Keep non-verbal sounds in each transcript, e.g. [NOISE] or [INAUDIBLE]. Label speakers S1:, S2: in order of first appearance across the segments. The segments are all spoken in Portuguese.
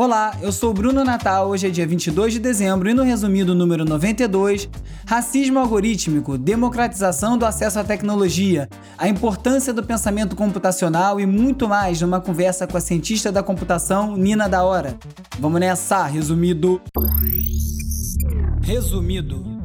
S1: Olá, eu sou Bruno Natal, hoje é dia 22 de dezembro e no resumido número 92, racismo algorítmico, democratização do acesso à tecnologia, a importância do pensamento computacional e muito mais numa conversa com a cientista da computação Nina da Hora. Vamos nessa, resumido. Resumido.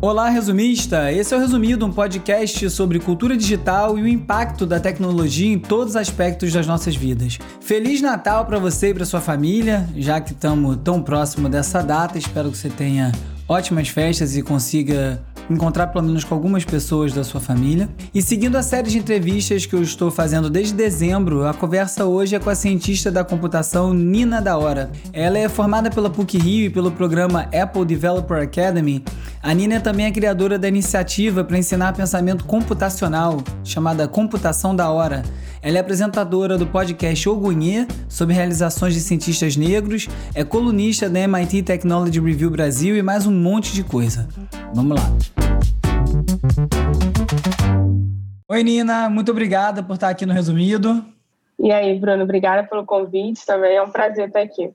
S1: Olá, resumista! Esse é o Resumido, um podcast sobre cultura digital e o impacto da tecnologia em todos os aspectos das nossas vidas. Feliz Natal para você e para sua família, já que estamos tão próximo dessa data. Espero que você tenha ótimas festas e consiga encontrar pelo menos com algumas pessoas da sua família. E seguindo a série de entrevistas que eu estou fazendo desde dezembro, a conversa hoje é com a cientista da computação Nina da Hora. Ela é formada pela PUC-Rio e pelo programa Apple Developer Academy. A Nina é também a criadora da iniciativa para ensinar pensamento computacional, chamada Computação da Hora. Ela é apresentadora do podcast Ogunhê, sobre realizações de cientistas negros, é colunista da MIT Technology Review Brasil e mais um monte de coisa. Vamos lá. Oi, Nina, muito obrigada por estar aqui no Resumido.
S2: E aí, Bruno, obrigada pelo convite, também é um prazer estar aqui.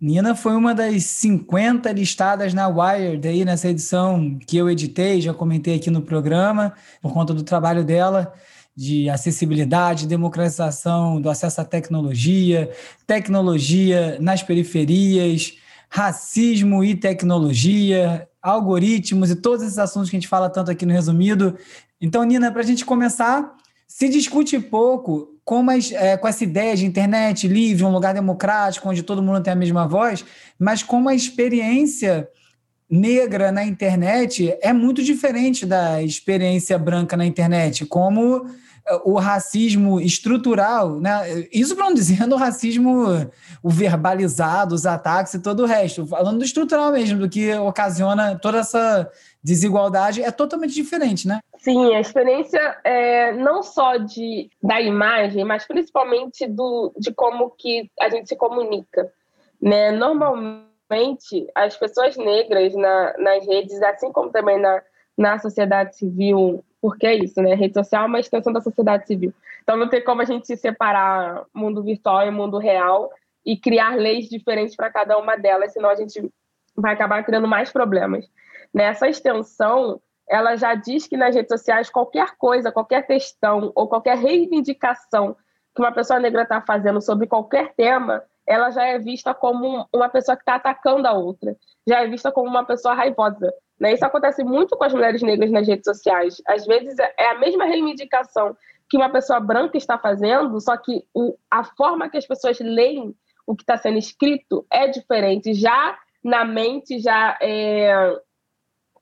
S1: Nina foi uma das 50 listadas na Wired aí nessa edição que eu editei, já comentei aqui no programa, por conta do trabalho dela de acessibilidade, democratização do acesso à tecnologia, tecnologia nas periferias, racismo e tecnologia, algoritmos e todos esses assuntos que a gente fala tanto aqui no resumido. Então, Nina, para a gente começar, se discute pouco como as, é, com essa ideia de internet livre, um lugar democrático, onde todo mundo tem a mesma voz, mas como a experiência negra na internet é muito diferente da experiência branca na internet, como o racismo estrutural, né? Isso para não dizer [LAUGHS] o racismo, o verbalizado, os ataques e todo o resto, falando do estrutural mesmo, do que ocasiona toda essa desigualdade, é totalmente diferente, né?
S2: Sim, a experiência é, não só de, da imagem, mas principalmente do, de como que a gente se comunica, né? Normalmente as pessoas negras na, nas redes, assim como também na, na sociedade civil, porque é isso, né? Rede social é uma extensão da sociedade civil. Então não tem como a gente separar mundo virtual e mundo real e criar leis diferentes para cada uma delas, senão a gente vai acabar criando mais problemas. Nessa extensão, ela já diz que nas redes sociais qualquer coisa, qualquer questão ou qualquer reivindicação que uma pessoa negra está fazendo sobre qualquer tema ela já é vista como uma pessoa que está atacando a outra, já é vista como uma pessoa raivosa. Né? Isso acontece muito com as mulheres negras nas redes sociais. Às vezes é a mesma reivindicação que uma pessoa branca está fazendo, só que o, a forma que as pessoas leem o que está sendo escrito é diferente, já na mente, já é,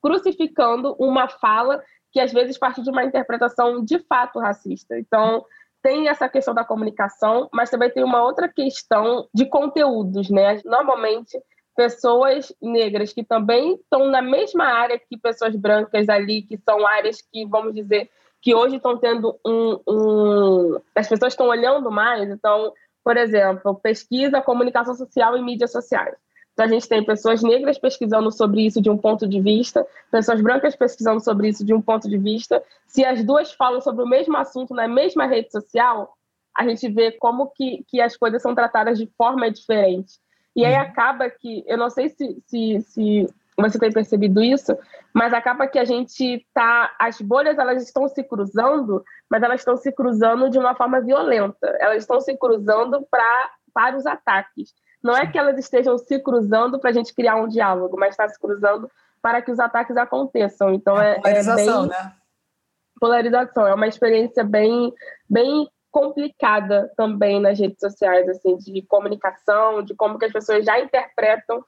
S2: crucificando uma fala que às vezes parte de uma interpretação de fato racista. Então, tem essa questão da comunicação, mas também tem uma outra questão de conteúdos, né? Normalmente, pessoas negras que também estão na mesma área que pessoas brancas ali, que são áreas que, vamos dizer, que hoje estão tendo um, um... As pessoas estão olhando mais, então, por exemplo, pesquisa, comunicação social e mídias sociais. Então, a gente tem pessoas negras pesquisando sobre isso de um ponto de vista, pessoas brancas pesquisando sobre isso de um ponto de vista. Se as duas falam sobre o mesmo assunto na mesma rede social, a gente vê como que, que as coisas são tratadas de forma diferente. E aí uhum. acaba que, eu não sei se, se, se você tem percebido isso, mas acaba que a gente tá, as bolhas elas estão se cruzando, mas elas estão se cruzando de uma forma violenta. Elas estão se cruzando para para os ataques. Não é que elas estejam se cruzando para a gente criar um diálogo, mas está se cruzando para que os ataques aconteçam. Então é, é polarização, é bem... né? Polarização é uma experiência bem, bem complicada também nas redes sociais, assim, de comunicação, de como que as pessoas já interpretam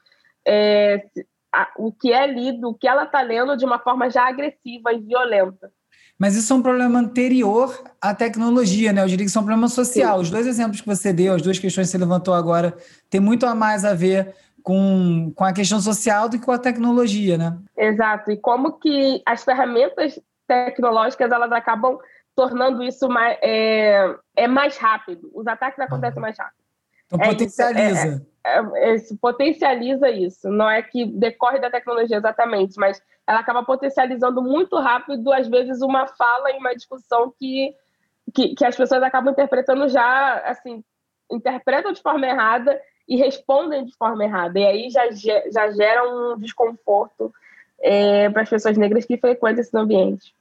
S2: é, a, o que é lido, o que ela está lendo de uma forma já agressiva e violenta.
S1: Mas isso é um problema anterior à tecnologia, né? Eu diria que isso é um problema social. Sim. Os dois exemplos que você deu, as duas questões que você levantou agora, tem muito a mais a ver com, com a questão social do que com a tecnologia, né?
S2: Exato. E como que as ferramentas tecnológicas elas acabam tornando isso mais, é, é mais rápido. Os ataques acontecem mais rápido.
S1: Então é potencializa. Isso,
S2: é, é, é potencializa isso. Não é que decorre da tecnologia exatamente, mas ela acaba potencializando muito rápido, às vezes, uma fala e uma discussão que, que, que as pessoas acabam interpretando já, assim, interpretam de forma errada e respondem de forma errada. E aí já, já gera um desconforto é, para as pessoas negras que frequentam esse ambiente.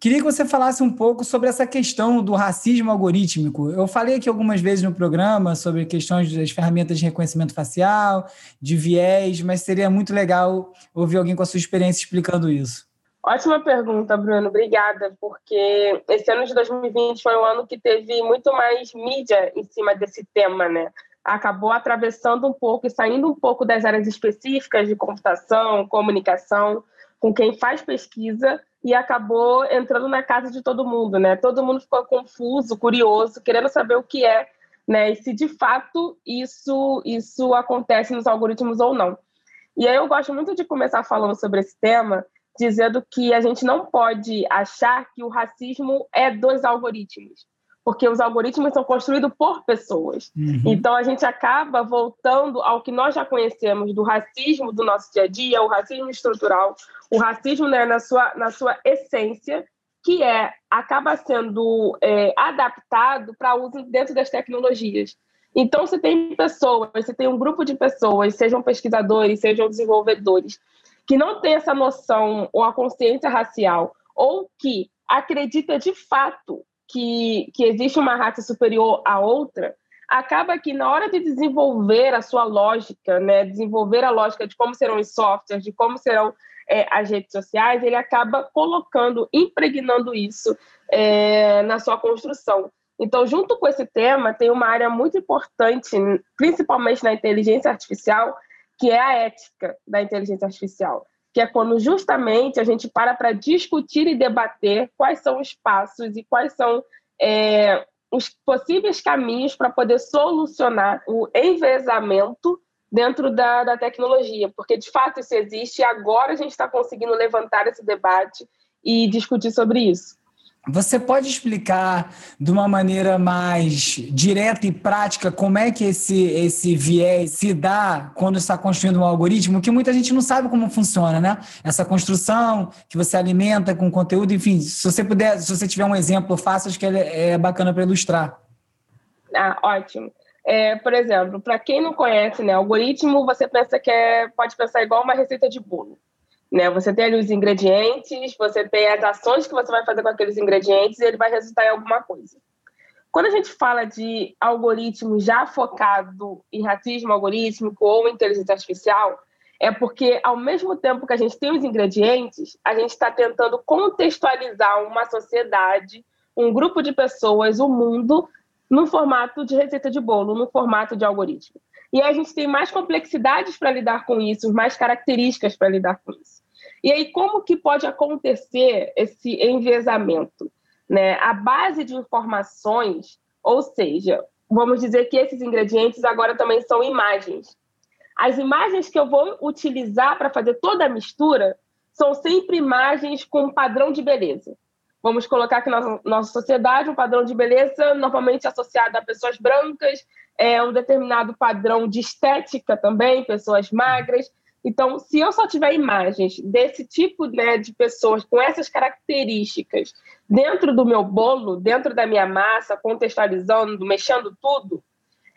S1: Queria que você falasse um pouco sobre essa questão do racismo algorítmico. Eu falei aqui algumas vezes no programa sobre questões das ferramentas de reconhecimento facial, de viés, mas seria muito legal ouvir alguém com a sua experiência explicando isso.
S2: Ótima pergunta, Bruno. Obrigada, porque esse ano de 2020 foi um ano que teve muito mais mídia em cima desse tema, né? Acabou atravessando um pouco e saindo um pouco das áreas específicas de computação, comunicação, com quem faz pesquisa e acabou entrando na casa de todo mundo, né? Todo mundo ficou confuso, curioso, querendo saber o que é, né? E se de fato isso isso acontece nos algoritmos ou não. E aí eu gosto muito de começar falando sobre esse tema, dizendo que a gente não pode achar que o racismo é dos algoritmos porque os algoritmos são construídos por pessoas. Uhum. Então a gente acaba voltando ao que nós já conhecemos do racismo do nosso dia a dia, o racismo estrutural, o racismo né, na, sua, na sua essência, que é acaba sendo é, adaptado para uso dentro das tecnologias. Então, você tem pessoas, você tem um grupo de pessoas, sejam pesquisadores, sejam desenvolvedores, que não tem essa noção ou a consciência racial, ou que acredita de fato que, que existe uma raça superior à outra, acaba que na hora de desenvolver a sua lógica, né, desenvolver a lógica de como serão os softwares, de como serão é, as redes sociais, ele acaba colocando, impregnando isso é, na sua construção. Então, junto com esse tema, tem uma área muito importante, principalmente na inteligência artificial, que é a ética da inteligência artificial que é quando justamente a gente para para discutir e debater quais são os passos e quais são é, os possíveis caminhos para poder solucionar o envezamento dentro da, da tecnologia, porque de fato isso existe e agora a gente está conseguindo levantar esse debate e discutir sobre isso.
S1: Você pode explicar de uma maneira mais direta e prática como é que esse, esse viés se dá quando está construindo um algoritmo, que muita gente não sabe como funciona, né? Essa construção que você alimenta com conteúdo, enfim, se você puder, se você tiver um exemplo fácil, acho que é, é bacana para ilustrar.
S2: Ah, ótimo. É, por exemplo, para quem não conhece, né, algoritmo, você pensa que é, pode pensar igual uma receita de bolo. Né? Você tem ali os ingredientes, você tem as ações que você vai fazer com aqueles ingredientes e ele vai resultar em alguma coisa. Quando a gente fala de algoritmo já focado em racismo algorítmico ou inteligência artificial, é porque, ao mesmo tempo que a gente tem os ingredientes, a gente está tentando contextualizar uma sociedade, um grupo de pessoas, o um mundo, no formato de receita de bolo, no formato de algoritmo. E a gente tem mais complexidades para lidar com isso, mais características para lidar com isso. E aí, como que pode acontecer esse enviesamento? Né? A base de informações, ou seja, vamos dizer que esses ingredientes agora também são imagens. As imagens que eu vou utilizar para fazer toda a mistura são sempre imagens com padrão de beleza. Vamos colocar aqui na nossa sociedade um padrão de beleza normalmente associado a pessoas brancas, é, um determinado padrão de estética também, pessoas magras. Então, se eu só tiver imagens desse tipo né, de pessoas com essas características dentro do meu bolo, dentro da minha massa, contextualizando, mexendo tudo,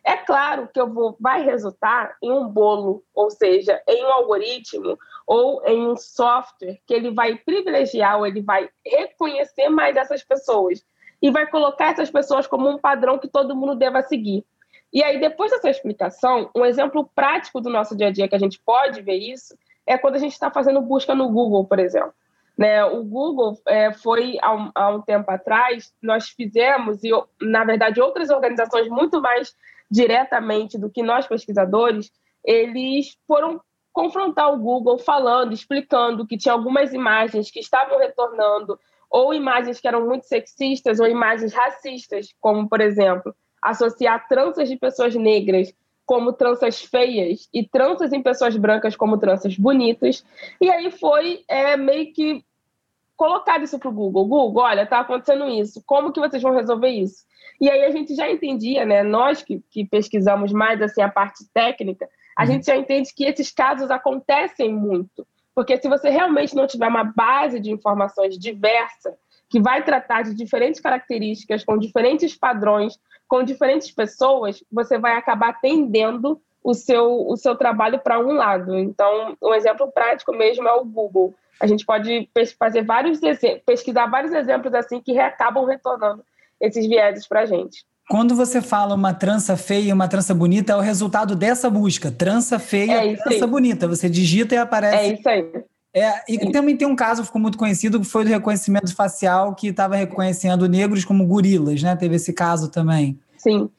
S2: é claro que eu vou, vai resultar em um bolo, ou seja, em um algoritmo ou em um software que ele vai privilegiar ou ele vai reconhecer mais essas pessoas e vai colocar essas pessoas como um padrão que todo mundo deva seguir. E aí, depois dessa explicação, um exemplo prático do nosso dia a dia que a gente pode ver isso é quando a gente está fazendo busca no Google, por exemplo. Né? O Google é, foi, há um, há um, tempo atrás, nós fizemos, e na verdade outras organizações muito mais diretamente do que nós pesquisadores, eles foram confrontar o Google falando, explicando que tinha algumas imagens que estavam retornando, ou imagens que eram muito sexistas, ou imagens racistas, como, por exemplo, associar tranças de pessoas negras como tranças feias e tranças em pessoas brancas como tranças bonitas. E aí foi é, meio que colocado isso para o Google. Google, olha, está acontecendo isso. Como que vocês vão resolver isso? E aí a gente já entendia, né? Nós que, que pesquisamos mais assim a parte técnica, a uhum. gente já entende que esses casos acontecem muito. Porque se você realmente não tiver uma base de informações diversa, que vai tratar de diferentes características, com diferentes padrões, com diferentes pessoas, você vai acabar tendendo o seu, o seu trabalho para um lado. Então, um exemplo prático mesmo é o Google. A gente pode fazer vários pesquisar vários exemplos assim que acabam retornando esses vieses para a gente.
S1: Quando você fala uma trança feia e uma trança bonita, é o resultado dessa busca. Trança feia, é trança aí. bonita. Você digita e aparece.
S2: É isso aí.
S1: É, e é também tem um caso que ficou muito conhecido, que foi do reconhecimento facial, que estava reconhecendo negros como gorilas, né? Teve esse caso também.
S2: Sim.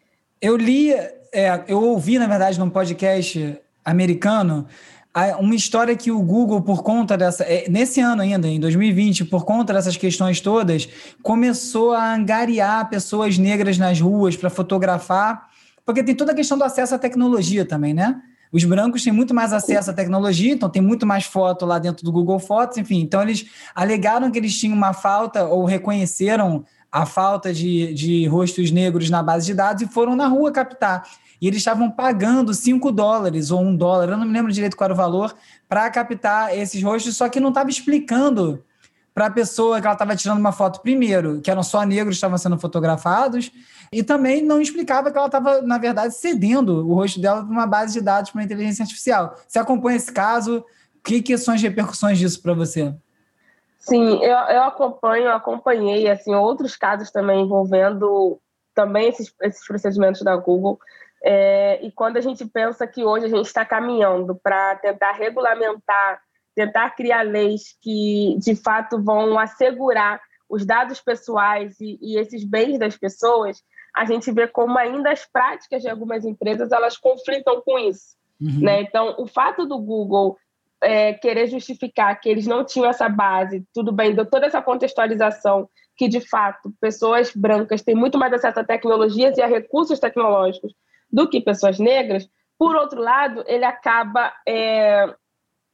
S1: Eu li, é, eu ouvi, na verdade, num podcast americano, uma história que o Google, por conta dessa. É, nesse ano ainda, em 2020, por conta dessas questões todas, começou a angariar pessoas negras nas ruas para fotografar, porque tem toda a questão do acesso à tecnologia também, né? Os brancos têm muito mais acesso à tecnologia, então tem muito mais foto lá dentro do Google Fotos, enfim. Então eles alegaram que eles tinham uma falta ou reconheceram a falta de, de rostos negros na base de dados e foram na rua captar e eles estavam pagando 5 dólares ou um dólar, eu não me lembro direito qual era o valor, para captar esses rostos, só que não estava explicando para a pessoa que ela estava tirando uma foto primeiro, que eram só negros que estavam sendo fotografados, e também não explicava que ela estava, na verdade, cedendo o rosto dela para uma base de dados para inteligência artificial. Você acompanha esse caso? O que, que são as repercussões disso para você?
S2: Sim, eu, eu acompanho, acompanhei assim outros casos também envolvendo também esses, esses procedimentos da Google. É, e quando a gente pensa que hoje a gente está caminhando para tentar regulamentar, tentar criar leis que de fato vão assegurar os dados pessoais e, e esses bens das pessoas, a gente vê como ainda as práticas de algumas empresas elas conflitam com isso. Uhum. Né? Então, o fato do Google é, querer justificar que eles não tinham essa base, tudo bem, deu toda essa contextualização que, de fato, pessoas brancas têm muito mais acesso a tecnologias e a recursos tecnológicos do que pessoas negras, por outro lado, ele acaba, é,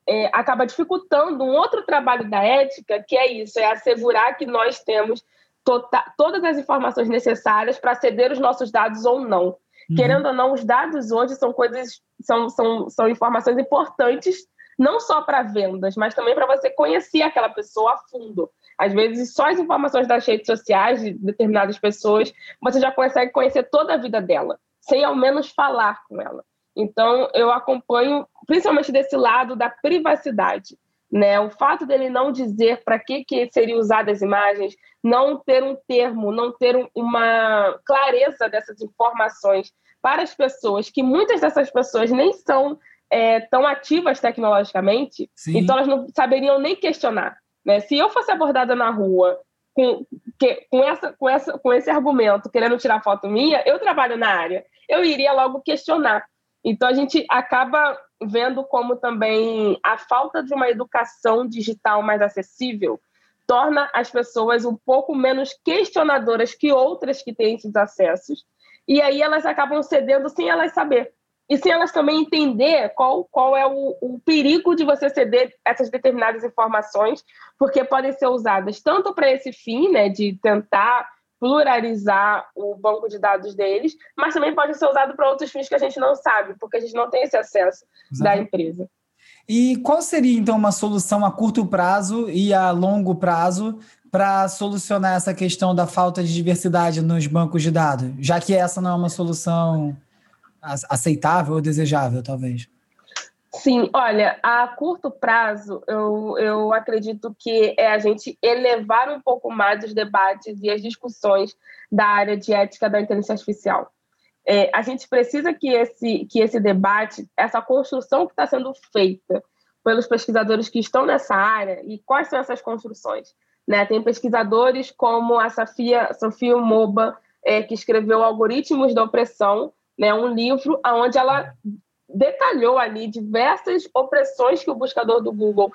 S2: é, acaba dificultando um outro trabalho da ética, que é isso, é assegurar que nós temos tota, todas as informações necessárias para ceder os nossos dados ou não. Uhum. Querendo ou não, os dados hoje são coisas, são, são, são informações importantes, não só para vendas, mas também para você conhecer aquela pessoa a fundo. Às vezes, só as informações das redes sociais de determinadas pessoas, você já consegue conhecer toda a vida dela sem ao menos falar com ela. Então, eu acompanho, principalmente desse lado da privacidade. Né? O fato dele não dizer para que, que seriam usadas as imagens, não ter um termo, não ter uma clareza dessas informações para as pessoas, que muitas dessas pessoas nem são é, tão ativas tecnologicamente, Sim. então elas não saberiam nem questionar. Né? Se eu fosse abordada na rua com, que, com, essa, com, essa, com esse argumento, querendo tirar foto minha, eu trabalho na área eu iria logo questionar. Então, a gente acaba vendo como também a falta de uma educação digital mais acessível torna as pessoas um pouco menos questionadoras que outras que têm esses acessos, e aí elas acabam cedendo sem elas saber. E sem elas também entender qual, qual é o, o perigo de você ceder essas determinadas informações, porque podem ser usadas tanto para esse fim, né, de tentar pluralizar o banco de dados deles, mas também pode ser usado para outros fins que a gente não sabe, porque a gente não tem esse acesso Exato. da empresa.
S1: E qual seria, então, uma solução a curto prazo e a longo prazo para solucionar essa questão da falta de diversidade nos bancos de dados, já que essa não é uma solução aceitável ou desejável, talvez?
S2: Sim, olha, a curto prazo, eu, eu acredito que é a gente elevar um pouco mais os debates e as discussões da área de ética da inteligência artificial. É, a gente precisa que esse, que esse debate, essa construção que está sendo feita pelos pesquisadores que estão nessa área, e quais são essas construções? Né? Tem pesquisadores como a Sofia, Sofia Moba, é, que escreveu Algoritmos da Opressão, né, um livro onde ela detalhou ali diversas opressões que o buscador do Google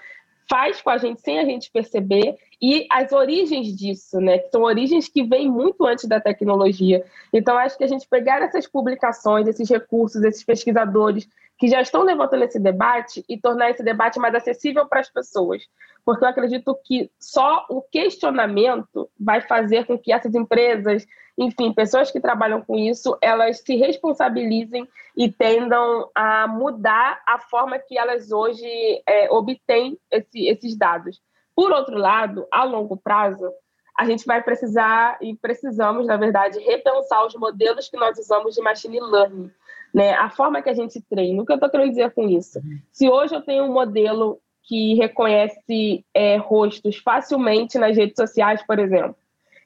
S2: faz com a gente sem a gente perceber e as origens disso, né? Que são origens que vêm muito antes da tecnologia. Então, acho que a gente pegar essas publicações, esses recursos, esses pesquisadores que já estão levantando esse debate e tornar esse debate mais acessível para as pessoas. Porque eu acredito que só o questionamento vai fazer com que essas empresas, enfim, pessoas que trabalham com isso, elas se responsabilizem e tendam a mudar a forma que elas hoje é, obtêm esse, esses dados. Por outro lado, a longo prazo, a gente vai precisar e precisamos, na verdade, repensar os modelos que nós usamos de machine learning, né? A forma que a gente treina. O que eu estou querendo dizer com isso? Se hoje eu tenho um modelo que reconhece é, rostos facilmente nas redes sociais, por exemplo,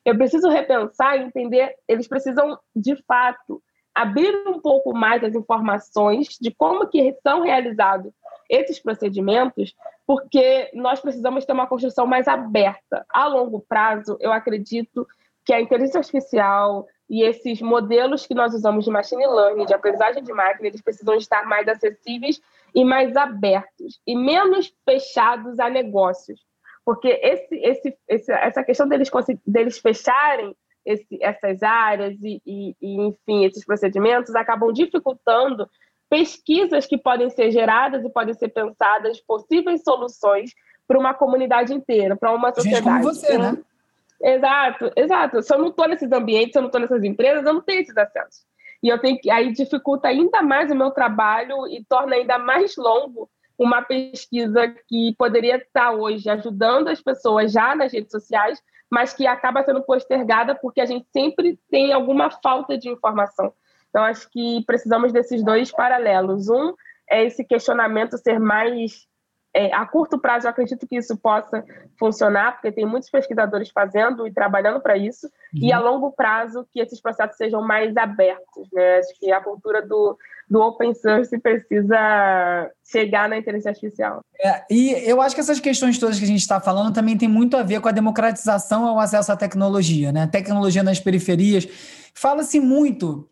S2: eu preciso repensar e entender. Eles precisam, de fato, abrir um pouco mais as informações de como que são realizados esses procedimentos, porque nós precisamos ter uma construção mais aberta. A longo prazo, eu acredito que a inteligência artificial e esses modelos que nós usamos de machine learning, de aprendizagem de máquina, eles precisam estar mais acessíveis e mais abertos e menos fechados a negócios. Porque esse, esse, esse, essa questão deles, deles fecharem esse, essas áreas e, e, e, enfim, esses procedimentos acabam dificultando pesquisas que podem ser geradas e podem ser pensadas, possíveis soluções para uma comunidade inteira, para uma sociedade. Gente
S1: como você, né?
S2: Exato, exato. Se eu não estou nesses ambientes, se eu não estou nessas empresas, eu não tenho esses acessos. E eu tenho que aí dificulta ainda mais o meu trabalho e torna ainda mais longo uma pesquisa que poderia estar hoje ajudando as pessoas já nas redes sociais, mas que acaba sendo postergada porque a gente sempre tem alguma falta de informação. Então, acho que precisamos desses dois paralelos. Um é esse questionamento ser mais. É, a curto prazo, eu acredito que isso possa funcionar, porque tem muitos pesquisadores fazendo e trabalhando para isso, uhum. e a longo prazo, que esses processos sejam mais abertos. Né? Acho que a cultura do, do open source precisa chegar na inteligência artificial.
S1: É, e eu acho que essas questões todas que a gente está falando também tem muito a ver com a democratização ao acesso à tecnologia, né? Tecnologia nas periferias. Fala-se muito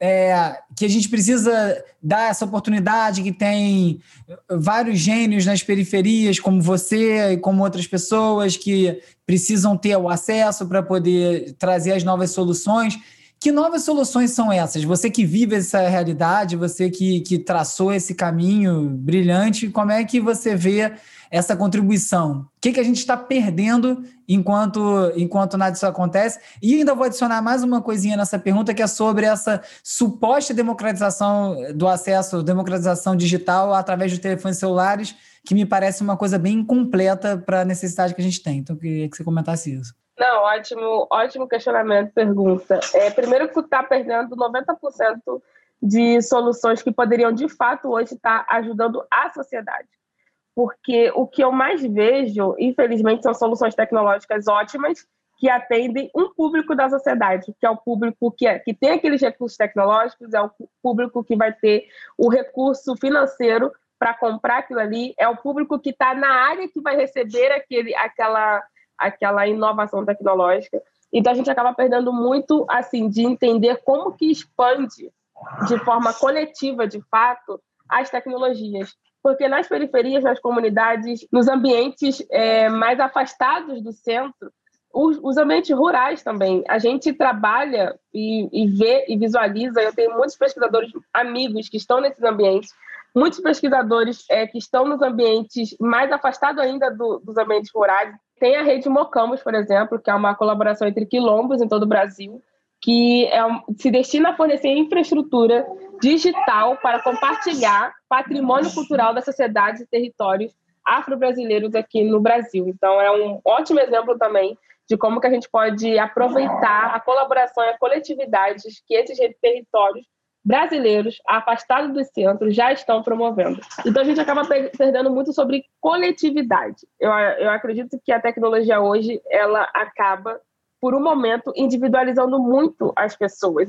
S1: é, que a gente precisa dar essa oportunidade, que tem vários gênios nas periferias, como você e como outras pessoas, que precisam ter o acesso para poder trazer as novas soluções. Que novas soluções são essas? Você que vive essa realidade, você que, que traçou esse caminho brilhante, como é que você vê essa contribuição? O que, que a gente está perdendo enquanto, enquanto nada disso acontece? E ainda vou adicionar mais uma coisinha nessa pergunta, que é sobre essa suposta democratização do acesso, democratização digital através dos telefones celulares, que me parece uma coisa bem incompleta para a necessidade que a gente tem. Então, eu queria que você comentasse isso.
S2: Não, ótimo, ótimo questionamento, pergunta. É, primeiro que está perdendo 90% de soluções que poderiam, de fato, hoje estar tá ajudando a sociedade porque o que eu mais vejo, infelizmente, são soluções tecnológicas ótimas que atendem um público da sociedade, que é o público que, é, que tem aqueles recursos tecnológicos, é o público que vai ter o recurso financeiro para comprar aquilo ali, é o público que está na área que vai receber aquele, aquela, aquela inovação tecnológica. Então a gente acaba perdendo muito assim de entender como que expande de forma coletiva, de fato, as tecnologias porque nas periferias, nas comunidades, nos ambientes é, mais afastados do centro, os, os, ambientes rurais também, a gente trabalha e, e vê e visualiza. Eu tenho muitos pesquisadores amigos que estão nesses ambientes, muitos pesquisadores é, que estão nos ambientes mais afastados ainda do, dos ambientes rurais. Tem a rede Mocamos, por exemplo, que é uma colaboração entre quilombos em todo o Brasil, que é, se destina a fornecer infraestrutura digital para compartilhar patrimônio cultural das sociedades e territórios afro-brasileiros aqui no Brasil. Então, é um ótimo exemplo também de como que a gente pode aproveitar a colaboração e a coletividade que esses territórios brasileiros, afastados dos centros, já estão promovendo. Então, a gente acaba perdendo muito sobre coletividade. Eu, eu acredito que a tecnologia hoje, ela acaba por um momento, individualizando muito as pessoas,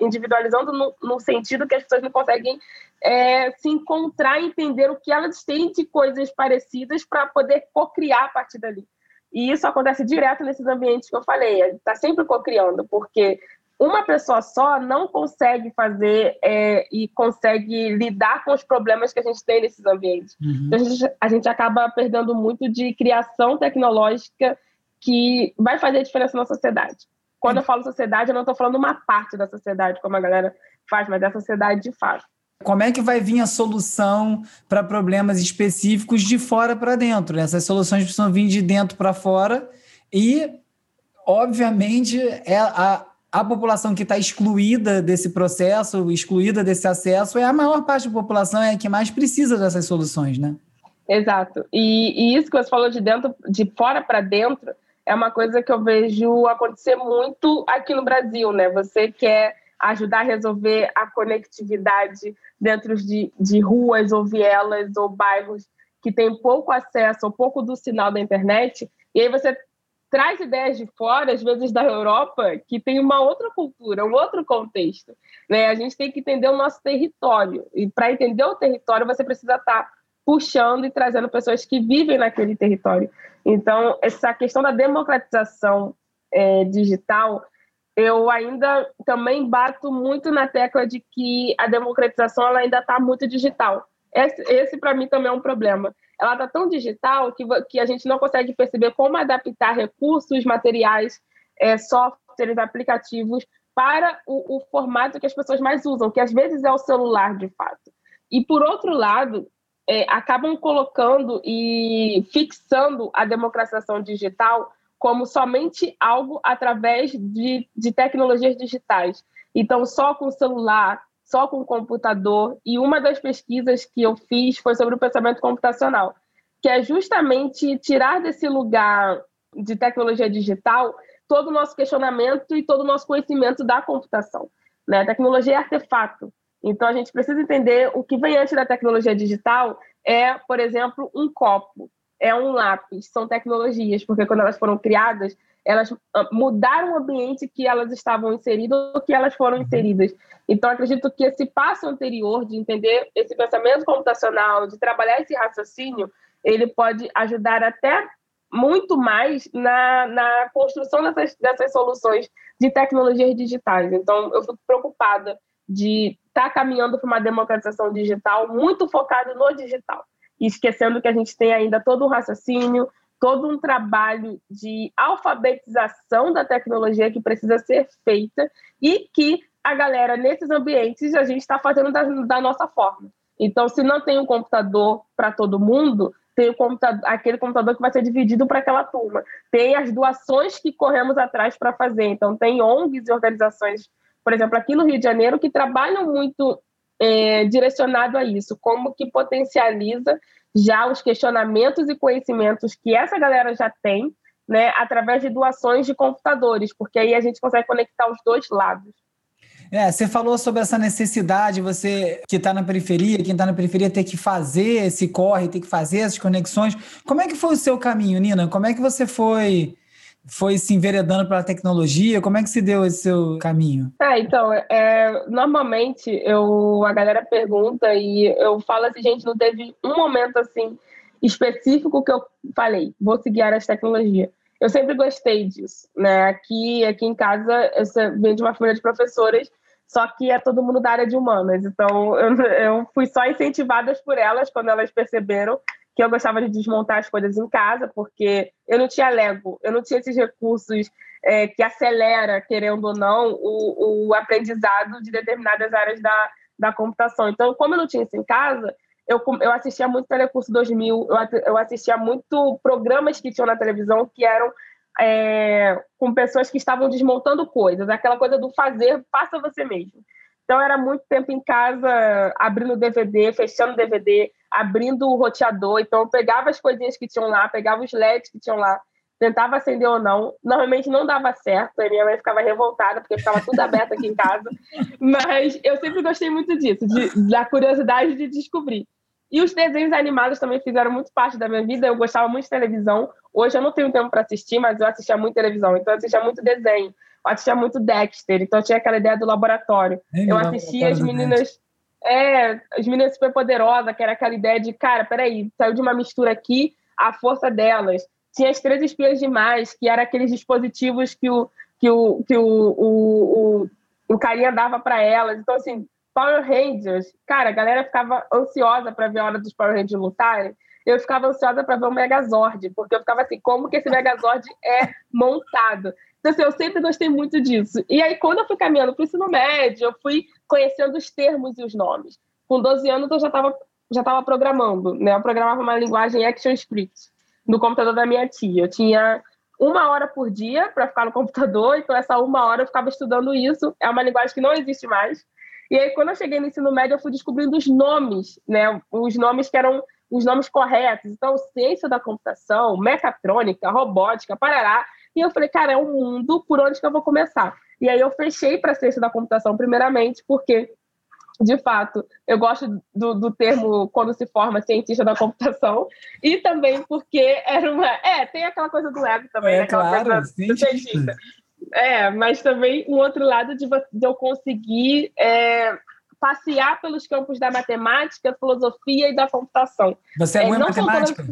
S2: individualizando no, no sentido que as pessoas não conseguem é, se encontrar entender o que elas têm de coisas parecidas para poder co-criar a partir dali. E isso acontece direto nesses ambientes que eu falei, está sempre co-criando, porque uma pessoa só não consegue fazer é, e consegue lidar com os problemas que a gente tem nesses ambientes. Uhum. Então, a, gente, a gente acaba perdendo muito de criação tecnológica que vai fazer diferença na sociedade. Quando eu falo sociedade, eu não estou falando uma parte da sociedade, como a galera faz, mas da sociedade de fato.
S1: como é que vai vir a solução para problemas específicos de fora para dentro. Essas soluções precisam vir de dentro para fora e, obviamente, é a, a população que está excluída desse processo, excluída desse acesso, é a maior parte da população, é a que mais precisa dessas soluções, né?
S2: Exato. E, e isso que você falou de dentro, de fora para dentro, é uma coisa que eu vejo acontecer muito aqui no Brasil, né? Você quer ajudar a resolver a conectividade dentro de, de ruas ou vielas ou bairros que têm pouco acesso ou pouco do sinal da internet, e aí você traz ideias de fora, às vezes da Europa, que tem uma outra cultura, um outro contexto. Né? A gente tem que entender o nosso território, e para entender o território, você precisa estar tá puxando e trazendo pessoas que vivem naquele território. Então, essa questão da democratização é, digital, eu ainda também bato muito na tecla de que a democratização ela ainda está muito digital. Esse, esse para mim, também é um problema. Ela está tão digital que, que a gente não consegue perceber como adaptar recursos, materiais, é, softwares, aplicativos para o, o formato que as pessoas mais usam, que às vezes é o celular, de fato. E, por outro lado, é, acabam colocando e fixando a democratização digital como somente algo através de, de tecnologias digitais. Então, só com celular, só com computador. E uma das pesquisas que eu fiz foi sobre o pensamento computacional, que é justamente tirar desse lugar de tecnologia digital todo o nosso questionamento e todo o nosso conhecimento da computação. Né? Tecnologia é artefato. Então, a gente precisa entender o que vem antes da tecnologia digital é, por exemplo, um copo, é um lápis, são tecnologias, porque quando elas foram criadas, elas ah, mudaram o ambiente que elas estavam inseridas ou que elas foram uhum. inseridas. Então, acredito que esse passo anterior de entender esse pensamento computacional, de trabalhar esse raciocínio, ele pode ajudar até muito mais na, na construção dessas, dessas soluções de tecnologias digitais. Então, eu fico preocupada de estar tá caminhando para uma democratização digital muito focado no digital, esquecendo que a gente tem ainda todo um raciocínio, todo um trabalho de alfabetização da tecnologia que precisa ser feita e que a galera nesses ambientes a gente está fazendo da, da, nossa forma. Então, se não tem um computador para todo mundo, tem o computador, aquele computador que vai ser dividido para aquela turma. Tem as doações que corremos atrás para fazer. Então, tem ONGs e organizações por exemplo, aqui no Rio de Janeiro, que trabalham muito é, direcionado a isso, como que potencializa já os questionamentos e conhecimentos que essa galera já tem, né, através de doações de computadores, porque aí a gente consegue conectar os dois lados.
S1: É, você falou sobre essa necessidade, você que está na periferia, quem está na periferia ter que fazer esse corre, ter que fazer essas conexões. Como é que foi o seu caminho, Nina? Como é que você foi foi se enveredando pela tecnologia? Como é que se deu esse seu caminho?
S2: É, então, é, normalmente eu, a galera pergunta e eu falo assim, gente, não teve um momento assim específico que eu falei, vou seguir área de tecnologia. Eu sempre gostei disso, né? Aqui, aqui em casa, eu venho de uma família de professoras, só que é todo mundo da área de humanas. Então, [LAUGHS] eu, eu fui só incentivada por elas quando elas perceberam que eu gostava de desmontar as coisas em casa, porque eu não tinha Lego, eu não tinha esses recursos é, que acelera, querendo ou não, o, o aprendizado de determinadas áreas da, da computação. Então, como eu não tinha isso em casa, eu, eu assistia muito Telecurso 2000, eu, eu assistia muito programas que tinham na televisão que eram é, com pessoas que estavam desmontando coisas, aquela coisa do fazer, faça você mesmo. Então, era muito tempo em casa, abrindo DVD, fechando DVD, abrindo o roteador. Então, eu pegava as coisinhas que tinham lá, pegava os LEDs que tinham lá, tentava acender ou não. Normalmente não dava certo, a minha mãe ficava revoltada, porque ficava tudo aberto aqui em casa. [LAUGHS] Mas eu sempre gostei muito disso, de, da curiosidade de descobrir. E os desenhos animados também fizeram muito parte da minha vida. Eu gostava muito de televisão. Hoje eu não tenho tempo para assistir, mas eu assistia muito televisão. Então eu assistia muito desenho eu assistia muito Dexter, então tinha aquela ideia do laboratório. É, eu assistia as meninas. É, as meninas super poderosas, que era aquela ideia de, cara, peraí, saiu de uma mistura aqui, a força delas. Tinha as três espias demais, que eram aqueles dispositivos que o, que o, que o, o, o, o carinha dava para elas. Então, assim, Power Rangers, cara, a galera ficava ansiosa para ver a hora dos Power Rangers lutarem. Eu ficava ansiosa para ver o Megazord, porque eu ficava assim, como que esse Megazord é montado? Então, assim, eu sempre gostei muito disso. E aí, quando eu fui caminhando para o ensino médio, eu fui conhecendo os termos e os nomes. com 12 anos eu já estava já tava programando, né? Eu programava uma linguagem ActionScript no computador da minha tia. Eu tinha uma hora por dia para ficar no computador, então essa uma hora eu ficava estudando isso. É uma linguagem que não existe mais. E aí, quando eu cheguei no ensino médio, eu fui descobrindo os nomes, né? Os nomes que eram os nomes corretos. Então, ciência da computação, mecatrônica, robótica, parará. E eu falei, cara, é um mundo por onde que eu vou começar? E aí eu fechei para ciência da computação, primeiramente, porque, de fato, eu gosto do, do termo quando se forma cientista da computação, [LAUGHS] e também porque era uma. É, tem aquela coisa do ego também,
S1: é,
S2: né? Aquela
S1: claro,
S2: coisa do cientista. É, mas também um outro lado de, de eu conseguir é, passear pelos campos da matemática, filosofia e da computação.
S1: Você é, é boa em matemática?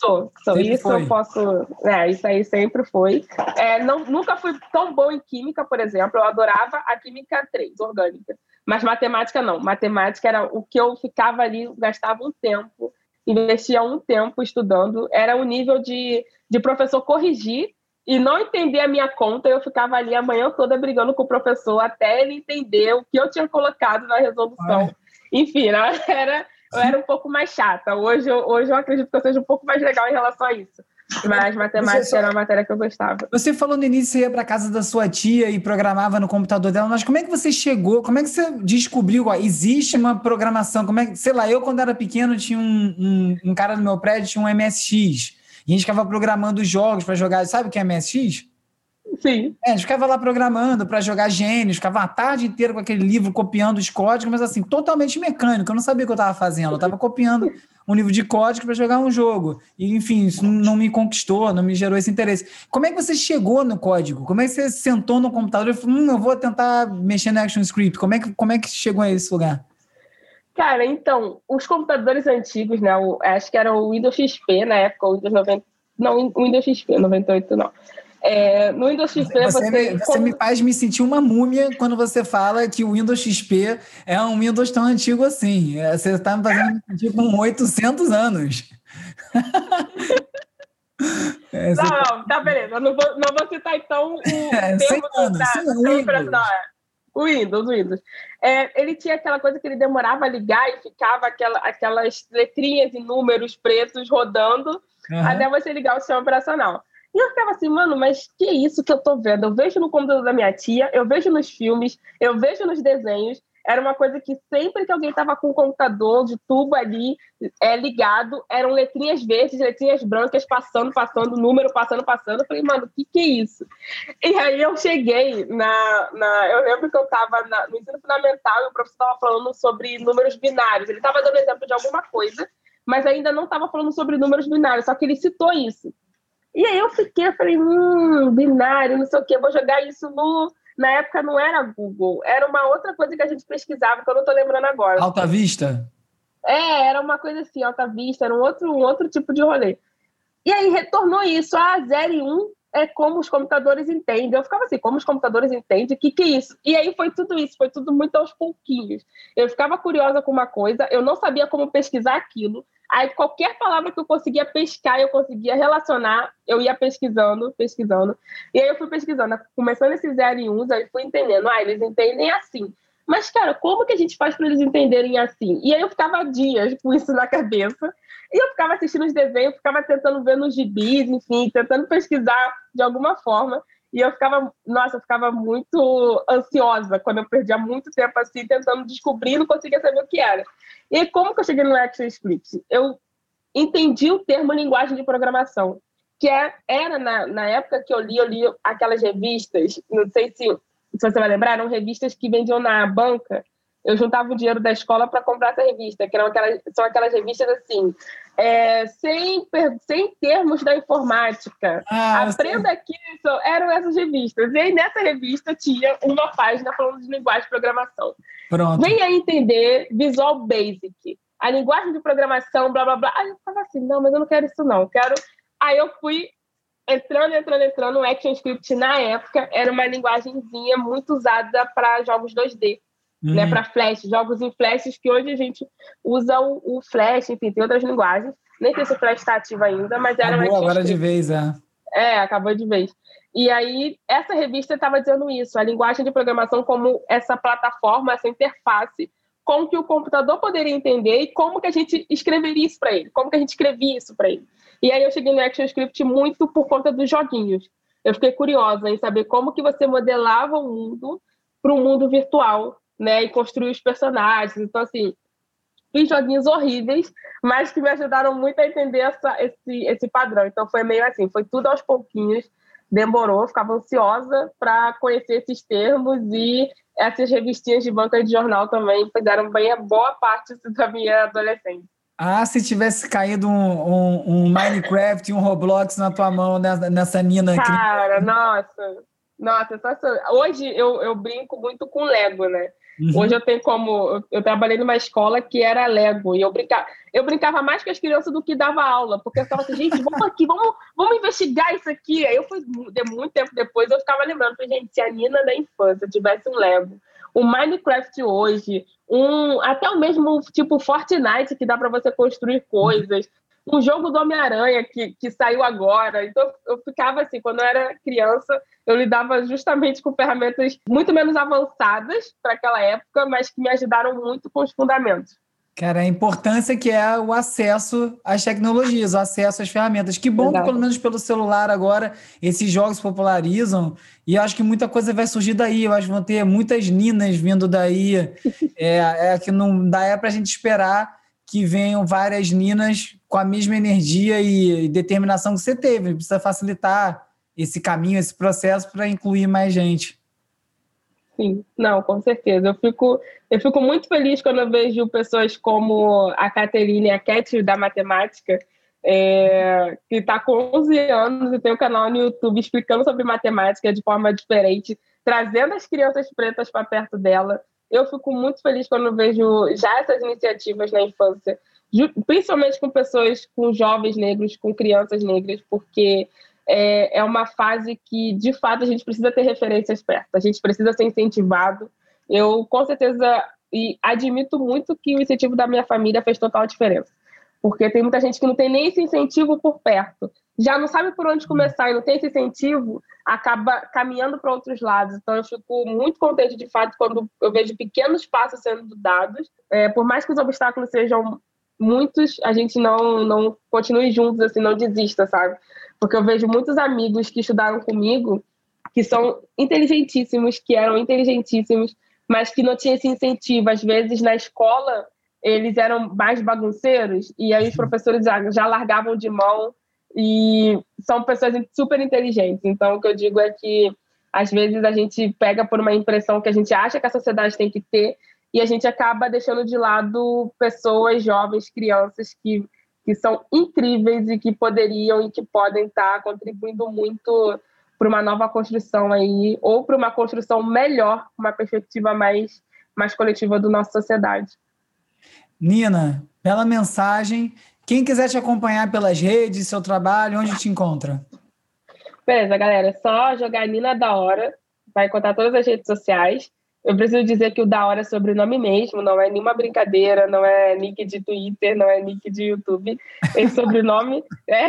S2: Sou, sou. isso foi. eu posso. É, isso aí sempre foi. É, não, nunca fui tão bom em química, por exemplo. Eu adorava a química 3, orgânica. Mas matemática não. Matemática era o que eu ficava ali, gastava um tempo, investia um tempo estudando. Era o nível de, de professor corrigir e não entender a minha conta. Eu ficava ali a manhã toda brigando com o professor até ele entender o que eu tinha colocado na resolução. Ai. Enfim, era eu era um pouco mais chata. Hoje eu, hoje eu acredito que eu seja um pouco mais legal em relação a isso. Mas matemática só... era uma matéria que eu gostava.
S1: Você falou no início que você ia para casa da sua tia e programava no computador dela, mas como é que você chegou? Como é que você descobriu? Ó, existe uma programação? Como é que, sei lá, eu quando era pequeno tinha um, um, um cara no meu prédio tinha um MSX e a gente ficava programando jogos para jogar. Sabe o que é MSX?
S2: Sim.
S1: É, a gente ficava lá programando para jogar gênios, ficava a tarde inteira com aquele livro copiando os códigos, mas assim, totalmente mecânico. Eu não sabia o que eu estava fazendo. Eu estava copiando um livro de código para jogar um jogo. E, enfim, isso não me conquistou, não me gerou esse interesse. Como é que você chegou no código? Como é que você sentou no computador e falou, hum, eu vou tentar mexer no ActionScript? Como é que, como é que chegou a esse lugar?
S2: Cara, então, os computadores antigos, né? O, acho que era o Windows XP na época, o Windows 90. Não, o Windows XP, 98 não. É, no Windows XP
S1: você, você, me, você me faz me sentir uma múmia quando você fala que o Windows XP é um Windows tão antigo assim. É, você está me fazendo me sentir com 800 anos. [LAUGHS]
S2: é, não, não, tá beleza. Não vou, não vou citar então o [LAUGHS] é, termo anos, da, Windows. O Windows, o Windows. É, ele tinha aquela coisa que ele demorava a ligar e ficava aquela, aquelas letrinhas e números pretos rodando uhum. até você ligar o sistema operacional. E eu ficava assim, mano, mas que isso que eu tô vendo? Eu vejo no computador da minha tia, eu vejo nos filmes, eu vejo nos desenhos. Era uma coisa que sempre que alguém tava com o computador de tubo ali é, ligado, eram letrinhas verdes, letrinhas brancas passando, passando, número passando, passando. Eu falei, mano, o que, que é isso? E aí eu cheguei na. na eu lembro que eu tava na, no ensino fundamental e o professor tava falando sobre números binários. Ele tava dando exemplo de alguma coisa, mas ainda não tava falando sobre números binários, só que ele citou isso. E aí eu fiquei, eu falei, hum, binário, não sei o quê, vou jogar isso no. Na época não era Google, era uma outra coisa que a gente pesquisava, que eu não estou lembrando agora.
S1: Alta Vista?
S2: É, era uma coisa assim, Alta Vista, era um outro, um outro tipo de rolê. E aí retornou isso, a ah, 0 e 1 um é como os computadores entendem. Eu ficava assim, como os computadores entendem, o que, que é isso? E aí foi tudo isso, foi tudo muito aos pouquinhos. Eu ficava curiosa com uma coisa, eu não sabia como pesquisar aquilo. Aí qualquer palavra que eu conseguia pescar, eu conseguia relacionar, eu ia pesquisando, pesquisando. E aí eu fui pesquisando, começando esses 0 e 1, aí fui entendendo, ah, eles entendem assim. Mas, cara, como que a gente faz para eles entenderem assim? E aí eu ficava dias com isso na cabeça. E eu ficava assistindo os desenhos, ficava tentando ver nos gibis, enfim, tentando pesquisar de alguma forma. E eu ficava, nossa, eu ficava muito ansiosa quando eu perdia muito tempo assim, tentando descobrir, não conseguia saber o que era. E como que eu cheguei no ActionScript? Eu entendi o termo linguagem de programação, que é, era na, na época que eu li, eu li aquelas revistas, não sei se, se você vai lembrar, eram revistas que vendiam na banca, eu juntava o dinheiro da escola para comprar essa revista, que eram aquelas, são aquelas revistas assim, é, sem, sem termos da informática. Ah, Aprenda aqui, eram essas revistas. E aí nessa revista tinha uma página falando de linguagem de programação.
S1: Pronto.
S2: Venha entender Visual Basic. A linguagem de programação, blá blá blá. Aí eu ficava assim, não, mas eu não quero isso não. quero. Aí eu fui entrando, entrando, entrando. O ActionScript na época era uma linguagemzinha muito usada para jogos 2D uhum. né, para Flash, jogos em Flashes que hoje a gente usa o, o Flash, enfim, tem outras linguagens. Nem sei se o Flash está ativo ainda, mas era
S1: Acabou agora de vez, é.
S2: É, acabou de vez. E aí, essa revista estava dizendo isso, a linguagem de programação como essa plataforma, essa interface como que o computador poderia entender e como que a gente escreveria isso para ele, como que a gente escrevia isso para ele. E aí eu cheguei no ActionScript muito por conta dos joguinhos. Eu fiquei curiosa em saber como que você modelava o mundo para um mundo virtual, né, e construir os personagens. Então assim, fiz joguinhos horríveis, mas que me ajudaram muito a entender essa, esse, esse padrão. Então foi meio assim, foi tudo aos pouquinhos, demorou, ficava ansiosa para conhecer esses termos e essas revistinhas de banca de jornal também fizeram bem a boa parte [LAUGHS] da minha adolescência.
S1: Ah, se tivesse caído um, um, um Minecraft e um Roblox na tua mão nessa, nessa Nina.
S2: Cara, nossa. Nossa, hoje eu, eu brinco muito com Lego, né? Uhum. Hoje eu tenho como. Eu trabalhei numa escola que era Lego, e eu brincava, eu brincava mais com as crianças do que dava aula, porque eu ficava assim, gente, vamos aqui, vamos, vamos investigar isso aqui. Aí eu fui, de muito tempo depois, eu ficava lembrando, gente, se a Nina da infância tivesse um Lego, o Minecraft hoje, um, até o mesmo tipo Fortnite, que dá para você construir coisas um jogo do Homem-Aranha que, que saiu agora. Então, eu ficava assim, quando eu era criança, eu lidava justamente com ferramentas muito menos avançadas para aquela época, mas que me ajudaram muito com os fundamentos.
S1: Cara, a importância que é o acesso às tecnologias, o acesso às ferramentas. Que bom que, pelo menos pelo celular agora, esses jogos popularizam. E eu acho que muita coisa vai surgir daí. Eu acho que vão ter muitas ninas vindo daí. [LAUGHS] é, é que não dá é para a gente esperar que venham várias ninas com a mesma energia e determinação que você teve. Precisa facilitar esse caminho, esse processo para incluir mais gente.
S2: Sim, não, com certeza. Eu fico, eu fico muito feliz quando eu vejo pessoas como a Caterine a Cat da matemática, é, que está com 11 anos e tem um canal no YouTube explicando sobre matemática de forma diferente, trazendo as crianças pretas para perto dela eu fico muito feliz quando vejo já essas iniciativas na infância, principalmente com pessoas, com jovens negros, com crianças negras, porque é, é uma fase que, de fato, a gente precisa ter referências perto, a gente precisa ser incentivado. Eu, com certeza, e admito muito que o incentivo da minha família fez total diferença, porque tem muita gente que não tem nem esse incentivo por perto já não sabe por onde começar e não tem esse incentivo, acaba caminhando para outros lados. Então, eu fico muito contente, de fato, quando eu vejo pequenos passos sendo dados. É, por mais que os obstáculos sejam muitos, a gente não, não continue juntos, assim, não desista, sabe? Porque eu vejo muitos amigos que estudaram comigo que são inteligentíssimos, que eram inteligentíssimos, mas que não tinham esse incentivo. Às vezes, na escola, eles eram mais bagunceiros e aí os professores já, já largavam de mão e são pessoas super inteligentes. Então, o que eu digo é que às vezes a gente pega por uma impressão que a gente acha que a sociedade tem que ter e a gente acaba deixando de lado pessoas jovens, crianças que, que são incríveis e que poderiam e que podem estar contribuindo muito para uma nova construção aí ou para uma construção melhor, uma perspectiva mais mais coletiva da nossa sociedade.
S1: Nina, bela mensagem quem quiser te acompanhar pelas redes, seu trabalho, onde te encontra?
S2: Beleza, galera. É só jogar Nina da Hora. Vai encontrar todas as redes sociais. Eu preciso dizer que o da hora é sobrenome mesmo, não é nenhuma brincadeira, não é nick de Twitter, não é nick de YouTube. Esse sobrenome [LAUGHS] é.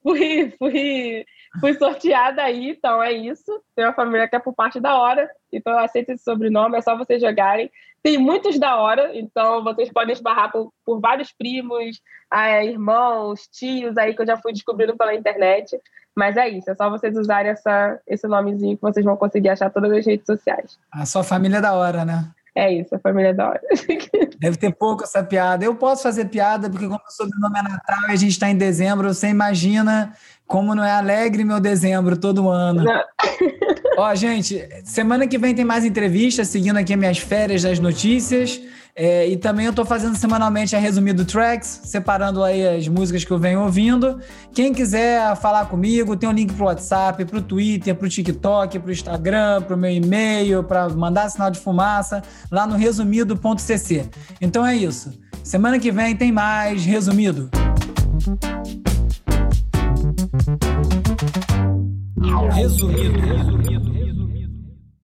S2: Fui, fui, fui sorteada aí, então é isso. Tem uma família que é por parte da hora, então eu aceito esse sobrenome, é só vocês jogarem. Tem muitos da hora, então vocês podem esbarrar por, por vários primos, é, irmãos, tios aí que eu já fui descobrindo pela internet. Mas é isso, é só vocês usarem essa, esse nomezinho que vocês vão conseguir achar todas as redes sociais.
S1: A sua família é da hora, né?
S2: É isso, a família é da hora. [LAUGHS]
S1: Deve ter pouco essa piada. Eu posso fazer piada, porque como o sobrenome é Natal e a gente está em dezembro, você imagina como não é alegre meu dezembro todo ano. Ó, gente, semana que vem tem mais entrevistas, seguindo aqui minhas férias das notícias. É, e também eu estou fazendo semanalmente a resumido tracks, separando aí as músicas que eu venho ouvindo. Quem quiser falar comigo, tem um link pro WhatsApp, pro Twitter, pro TikTok, pro Instagram, pro meu e-mail, para mandar sinal de fumaça, lá no resumido.cc. Então é isso. Semana que vem tem mais resumido. Resumido. resumido.